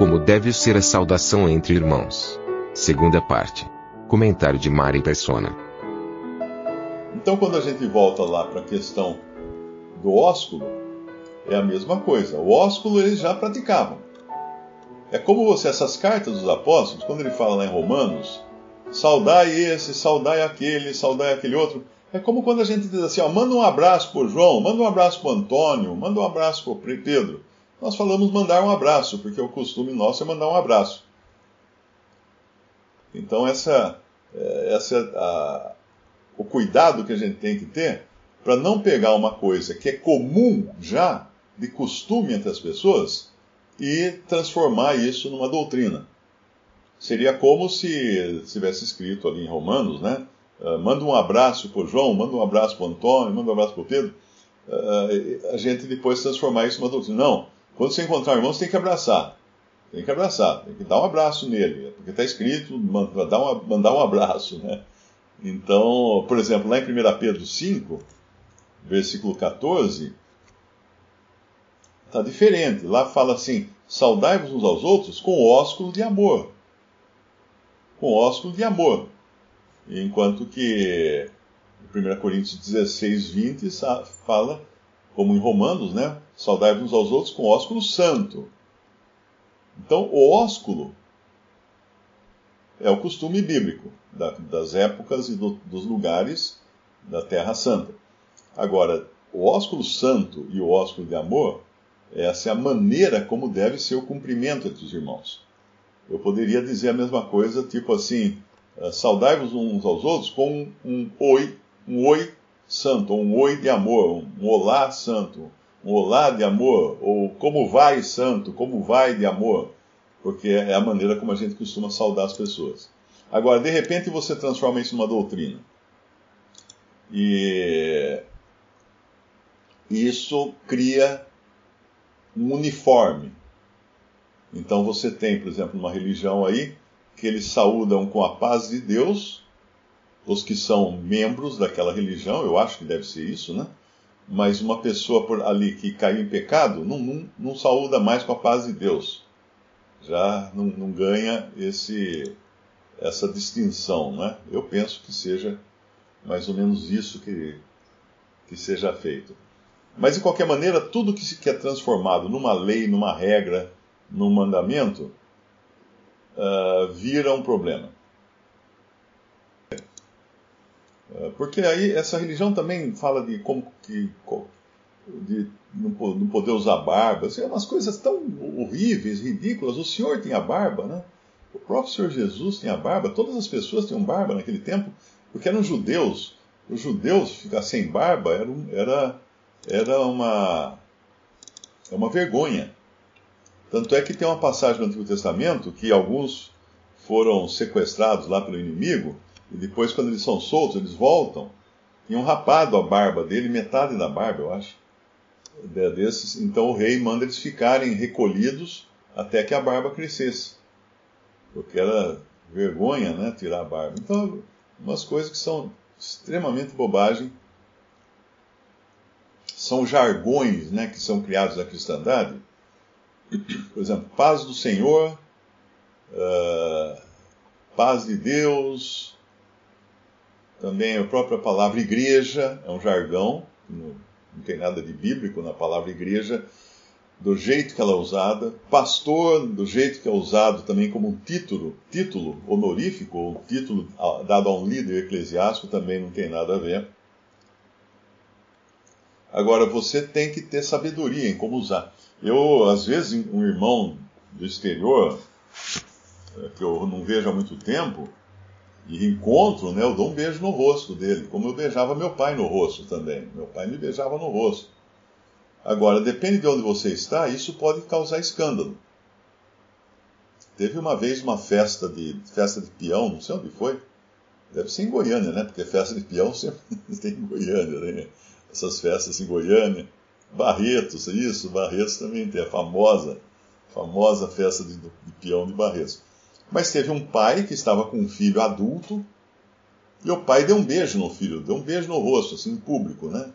Como deve ser a saudação entre irmãos. Segunda parte. Comentário de Mari Persona. Então, quando a gente volta lá para a questão do ósculo, é a mesma coisa. O ósculo eles já praticavam. É como você, essas cartas dos apóstolos, quando ele fala lá em Romanos, saudai esse, saudai aquele, saudai aquele outro. É como quando a gente diz assim, ó, manda um abraço pro João, manda um abraço pro Antônio, manda um abraço pro Pedro. Nós falamos mandar um abraço, porque o costume nosso é mandar um abraço. Então essa, é, essa é a, o cuidado que a gente tem que ter para não pegar uma coisa que é comum já, de costume entre as pessoas, e transformar isso numa doutrina. Seria como se tivesse escrito ali em Romanos, né? Uh, manda um abraço para João, manda um abraço para Antônio, manda um abraço para Pedro. Uh, a gente depois transformar isso numa doutrina. Não, quando você encontrar um irmão, você tem que abraçar. Tem que abraçar, tem que dar um abraço nele, porque está escrito mandar, uma, mandar um abraço, né? Então, por exemplo, lá em 1 Pedro 5, versículo 14, está diferente. Lá fala assim: saudai-vos uns aos outros com ósculo de amor. Com ósculo de amor. Enquanto que 1 Coríntios 16, 20 fala, como em Romanos, né? Saudai-vos uns aos outros com ósculo santo. Então, o ósculo é o costume bíblico da, das épocas e do, dos lugares da Terra Santa. Agora, o ósculo santo e o ósculo de amor, essa é a maneira como deve ser o cumprimento entre os irmãos. Eu poderia dizer a mesma coisa, tipo assim, uh, saudai-vos uns aos outros com um oi, um oi santo, um oi de amor, um olá santo, um olá de amor, ou como vai santo, como vai de amor, porque é a maneira como a gente costuma saudar as pessoas. Agora, de repente você transforma isso numa doutrina. E isso cria um uniforme. Então você tem, por exemplo, uma religião aí que eles saúdam com a paz de Deus os que são membros daquela religião, eu acho que deve ser isso, né? Mas uma pessoa por ali que caiu em pecado não, não, não saúda mais com a paz de Deus. Já não, não ganha esse, essa distinção, né? Eu penso que seja mais ou menos isso que, que seja feito. Mas, de qualquer maneira, tudo que, se, é transformado numa lei, numa regra, num mandamento, uh, vira um problema. Uh, porque aí essa religião também fala de como que. de não, poder usar barba, assim, umas coisas tão horríveis, ridículas. O Senhor tinha barba, né? O próprio Senhor Jesus tinha barba, todas as pessoas tinham barba naquele tempo, porque eram judeus. Os judeus ficar sem barba era, era era uma, é uma vergonha. Tanto é que tem uma passagem no Antigo Testamento que alguns foram sequestrados lá pelo inimigo, e depois, quando eles são soltos, eles voltam, tinham rapado a barba dele, metade da barba, eu acho. Desses, então o rei manda eles ficarem recolhidos até que a barba crescesse. Porque era vergonha, né, tirar a barba. Então, umas coisas que são extremamente bobagem são jargões né, que são criados na cristandade. Por exemplo, paz do Senhor, uh, paz de Deus, também a própria palavra igreja é um jargão, não, tem nada de bíblico na palavra igreja, do jeito que ela é usada, pastor, do jeito que é usado também como um título, título honorífico, ou título dado a um líder eclesiástico, também não tem nada a ver. Agora, você tem que ter sabedoria em como usar. Eu, às vezes, um irmão do exterior, eh, que eu não vejo há muito tempo, e encontro, né, eu dou um beijo no rosto dele, como eu beijava meu pai no rosto também. Meu pai me beijava no rosto. Agora, depende de onde você está, isso pode causar escândalo. Teve uma vez uma festa de festa de peão, não sei onde foi. Deve ser em Goiânia, né? Porque festa de peão sempre tem em Goiânia, né? Essas festas em Goiânia. Barretos, isso, Barretos também tem a famosa, famosa festa de, de peão de Barretos. Mas teve um pai que estava com um filho adulto, e o pai deu um beijo no filho, deu um beijo no rosto, assim, em público, né?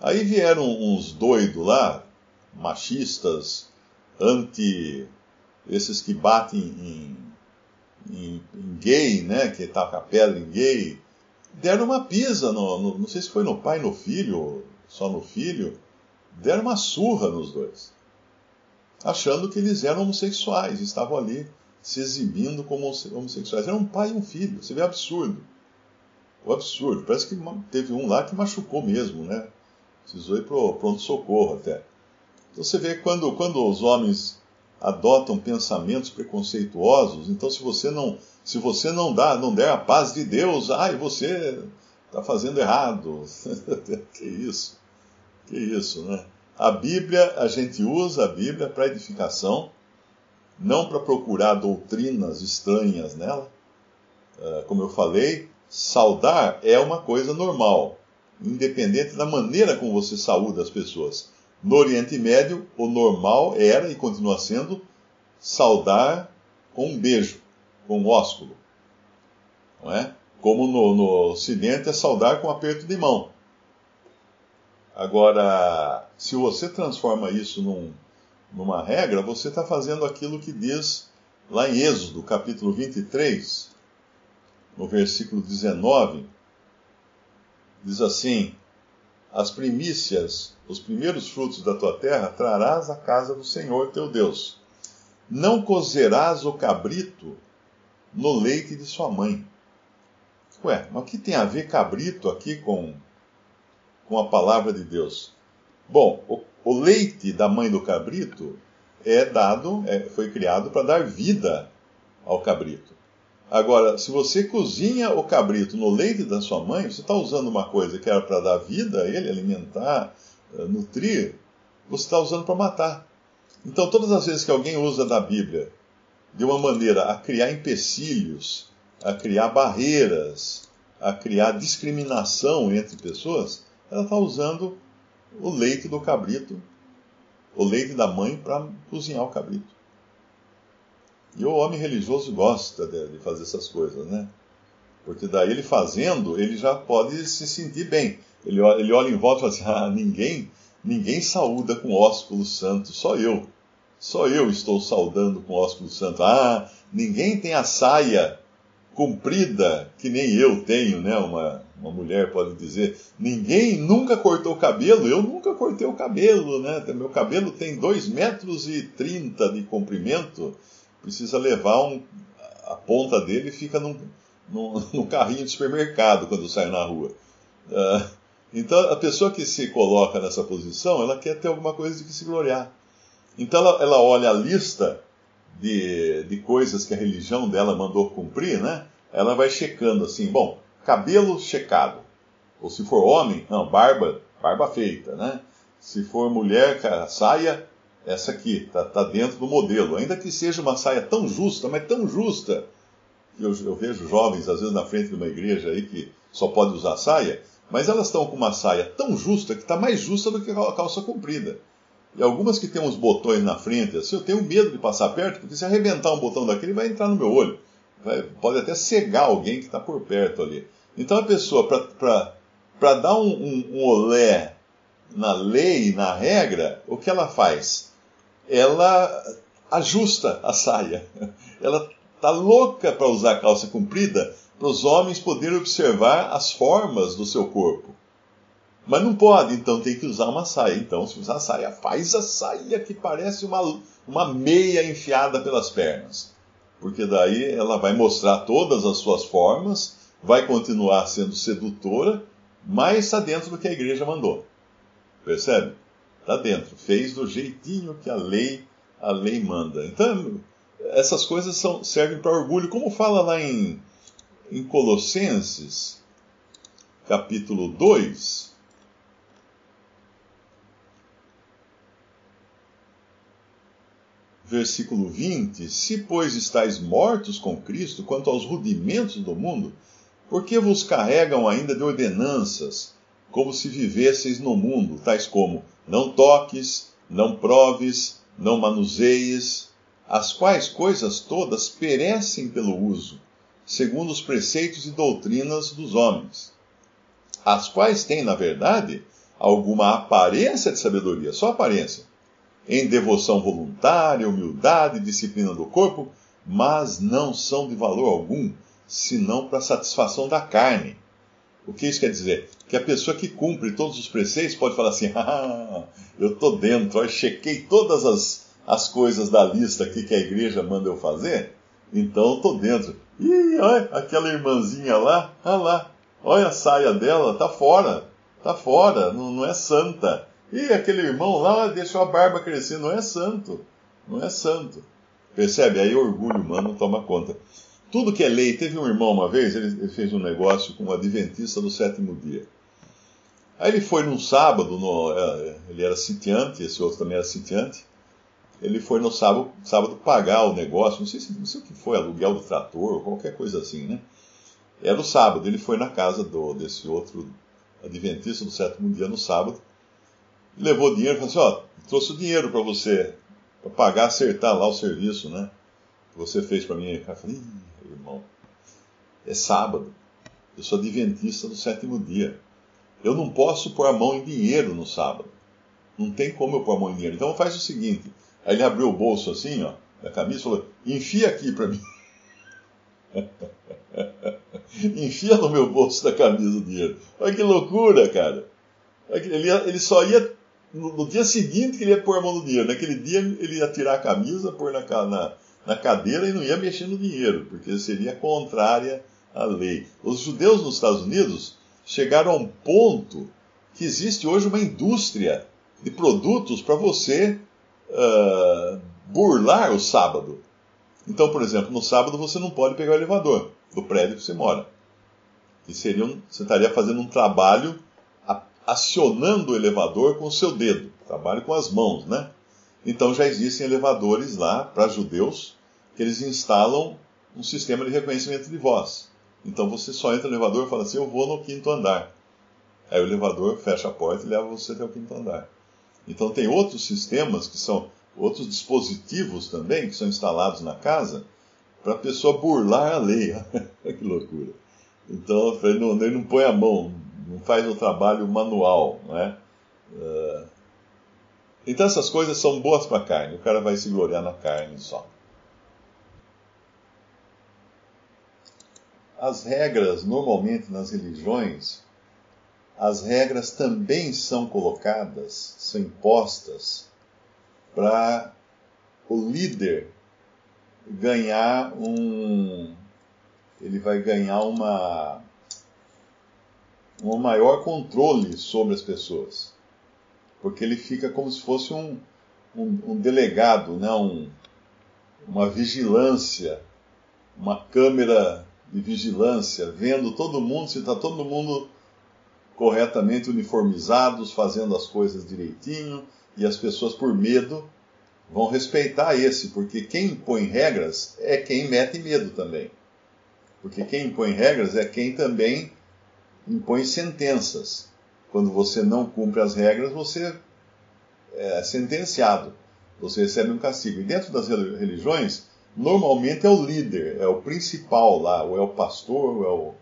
Aí vieram uns doidos lá, machistas, anti. esses que batem em, em, em gay, né? Que taca a pedra em gay. Deram uma pisa, no, no, não sei se foi no pai, no filho, só no filho. Deram uma surra nos dois. Achando que eles eram homossexuais, estavam ali se exibindo como homossexuais. Era um pai e um filho. Você vê absurdo. O absurdo. Parece que teve um lá que machucou mesmo, né? Precisou ir para o pronto-socorro até. Então você vê quando, quando os homens adotam pensamentos preconceituosos, então se você não se você não dá, não der a paz de Deus, ai, você está fazendo errado. que isso? Que isso, né? A Bíblia, a gente usa a Bíblia para edificação, não para procurar doutrinas estranhas nela. Uh, como eu falei, saudar é uma coisa normal independente da maneira como você saúda as pessoas. No Oriente Médio, o normal era e continua sendo saudar com um beijo, com um ósculo. Não é? Como no, no Ocidente é saudar com um aperto de mão. Agora, se você transforma isso num, numa regra, você está fazendo aquilo que diz lá em Êxodo, capítulo 23, no versículo 19 Diz assim: As primícias, os primeiros frutos da tua terra, trarás à casa do Senhor teu Deus. Não cozerás o cabrito no leite de sua mãe. Ué, mas que tem a ver cabrito aqui com, com a palavra de Deus? Bom, o, o leite da mãe do cabrito é dado, é, foi criado para dar vida ao cabrito. Agora, se você cozinha o cabrito no leite da sua mãe, você está usando uma coisa que era para dar vida a ele, alimentar, eh, nutrir, você está usando para matar. Então, todas as vezes que alguém usa da Bíblia de uma maneira a criar empecilhos, a criar barreiras, a criar discriminação entre pessoas, ela está usando o leite do cabrito, o leite da mãe, para cozinhar o cabrito. E o homem religioso gosta de, de fazer essas coisas, né? Porque daí ele fazendo, ele já pode se sentir bem. Ele, ele olha em volta e fala assim: ah, ninguém, ninguém saúda com ósculo santo, só eu. Só eu estou saudando com ósculo santo. Ah, ninguém tem a saia comprida que nem eu tenho, né? Uma, uma mulher pode dizer. Ninguém nunca cortou o cabelo, eu nunca cortei o cabelo, né? Meu cabelo tem 2 metros e 30 de comprimento precisa levar um, a ponta dele fica num, num, num, carrinho de supermercado quando sai na rua. Uh, então, a pessoa que se coloca nessa posição, ela quer ter alguma coisa de que se gloriar. Então, ela, ela olha a lista de, de coisas que a religião dela mandou cumprir, né? Ela vai checando assim, bom, cabelo checado. Ou se for homem, não, barba, barba feita, né? Se for mulher, saia essa aqui, está tá dentro do modelo. Ainda que seja uma saia tão justa, mas tão justa, que eu, eu, vejo jovens, às vezes, na frente de uma igreja aí que só pode usar saia, mas elas estão com uma saia tão justa que está mais justa do que a calça comprida. E algumas que têm uns botões na frente, assim, eu tenho medo de passar perto, porque se arrebentar um botão daquele, vai entrar no meu olho. Vai, pode até cegar alguém que está por perto ali. Então a pessoa, para dar um, um, um olé na lei, na regra, o que ela faz? ela ajusta a saia. Ela está louca para usar calça comprida para os homens poderem observar as formas do seu corpo. Mas não pode, então tem que usar uma saia. Então, se usar saia, faz a saia que parece uma, uma meia enfiada pelas pernas. Porque daí ela vai mostrar todas as suas formas, vai continuar sendo sedutora, mas está dentro do que a igreja mandou. Percebe? Está dentro. Fez do jeitinho que a lei, a lei manda. Então, essas coisas são, servem para orgulho. Como fala lá em, em Colossenses, capítulo 2. Versículo 20: Se, pois, estáis mortos com Cristo quanto aos rudimentos do mundo, por que vos carregam ainda de ordenanças, como se vivesseis no mundo, tais como não toques, não proves, não manuseies, as quais coisas todas perecem pelo uso, segundo os preceitos e doutrinas dos homens, as quais têm, na verdade, alguma aparência de sabedoria, só aparência, em devoção voluntária, humildade, disciplina do corpo, mas não são de valor algum, senão para satisfação da carne. O que isso quer dizer? Que a pessoa que cumpre todos os preceitos pode falar assim: ah, eu estou dentro, eu chequei todas as, as coisas da lista aqui que a igreja manda eu fazer, então eu estou dentro. Ih, olha, aquela irmãzinha lá, olha lá, olha a saia dela, tá fora, tá fora, não, não é santa. E aquele irmão lá deixou a barba crescer, não é santo, não é santo. Percebe? Aí o orgulho humano toma conta. Tudo que é lei, teve um irmão uma vez, ele, fez um negócio com um adventista do sétimo dia. Aí ele foi num sábado, no, é, ele era sitiante, esse outro também era sitiante. Ele foi no sábado, sábado pagar o negócio, não sei, se, não sei o que foi, aluguel do trator, qualquer coisa assim, né? Era o sábado, ele foi na casa do, desse outro adventista do sétimo dia no sábado, levou dinheiro e falou assim: Ó, trouxe o dinheiro para você, para pagar, acertar lá o serviço, né? Que você fez para mim. Eu falei: irmão, é sábado, eu sou adventista do sétimo dia. Eu não posso pôr a mão em dinheiro no sábado. Não tem como eu pôr a mão em dinheiro. Então faz o seguinte: Aí ele abriu o bolso assim, ó, da camisa e falou: enfia aqui para mim. enfia no meu bolso da camisa o dinheiro. Olha que loucura, cara. Ele, ele só ia. No, dia seguinte que ele ia pôr a mão no dinheiro. Naquele dia ele ia tirar a camisa, pôr na, na, na cadeira e não ia mexer no dinheiro, porque seria contrária à lei. Os judeus nos Estados Unidos chegaram a um ponto que existe hoje uma indústria de produtos para você uh, burlar o sábado. Então, por exemplo, no sábado você não pode pegar o elevador do prédio que você mora. Que seria um, você estaria fazendo um trabalho acionando o elevador com o seu dedo, trabalho com as mãos, né? Então já existem elevadores lá para judeus que eles instalam um sistema de reconhecimento de voz. Então você só entra no elevador e fala assim: Eu vou no quinto andar. Aí o elevador fecha a porta e leva você até o quinto andar. Então tem outros sistemas que são outros dispositivos também que são instalados na casa para a pessoa burlar a lei. que loucura. Então ele não, ele não põe a mão, não faz o trabalho manual, né? Uh, então essas coisas são boas para a carne. O cara vai se gloriar na carne só. As regras, normalmente nas religiões, as regras também são colocadas, são impostas para o líder ganhar um. Ele vai ganhar uma. Um maior controle sobre as pessoas. Porque ele fica como se fosse um, um, um delegado, né? um, uma vigilância, uma câmera de vigilância, vendo todo mundo, se está todo mundo corretamente uniformizados, fazendo as coisas direitinho, e as pessoas, por medo, vão respeitar esse, porque quem impõe regras é quem mete medo também. Porque quem impõe regras é quem também impõe sentenças. Quando você não cumpre as regras, você é sentenciado, você recebe um castigo. E dentro das religiões, normalmente é o líder, é o principal lá, ou é o pastor, ou é o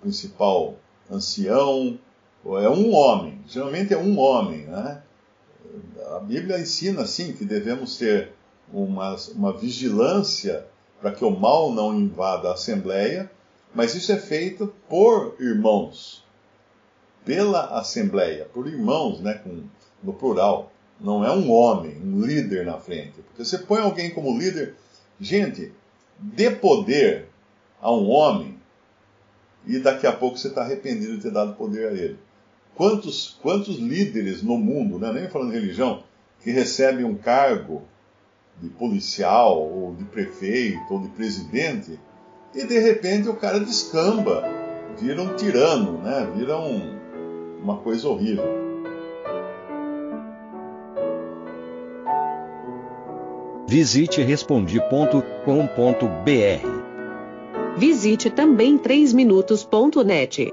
principal ancião, é um homem, geralmente é um homem. Né? A Bíblia ensina, sim, que devemos ter uma, uma vigilância para que o mal não invada a Assembleia, mas isso é feito por irmãos, pela Assembleia, por irmãos, né, com, no plural. Não é um homem, um líder na frente. Porque você põe alguém como líder, gente, dê poder a um homem e daqui a pouco você está arrependido de ter dado poder a ele. Quantos, quantos líderes no mundo, né, nem falando de religião, que recebem um cargo de policial, ou de prefeito, ou de presidente, e de repente o cara descamba, vira um tirano, né, vira um, uma coisa horrível. Visite respondi.com.br. Visite também 3minutos.net.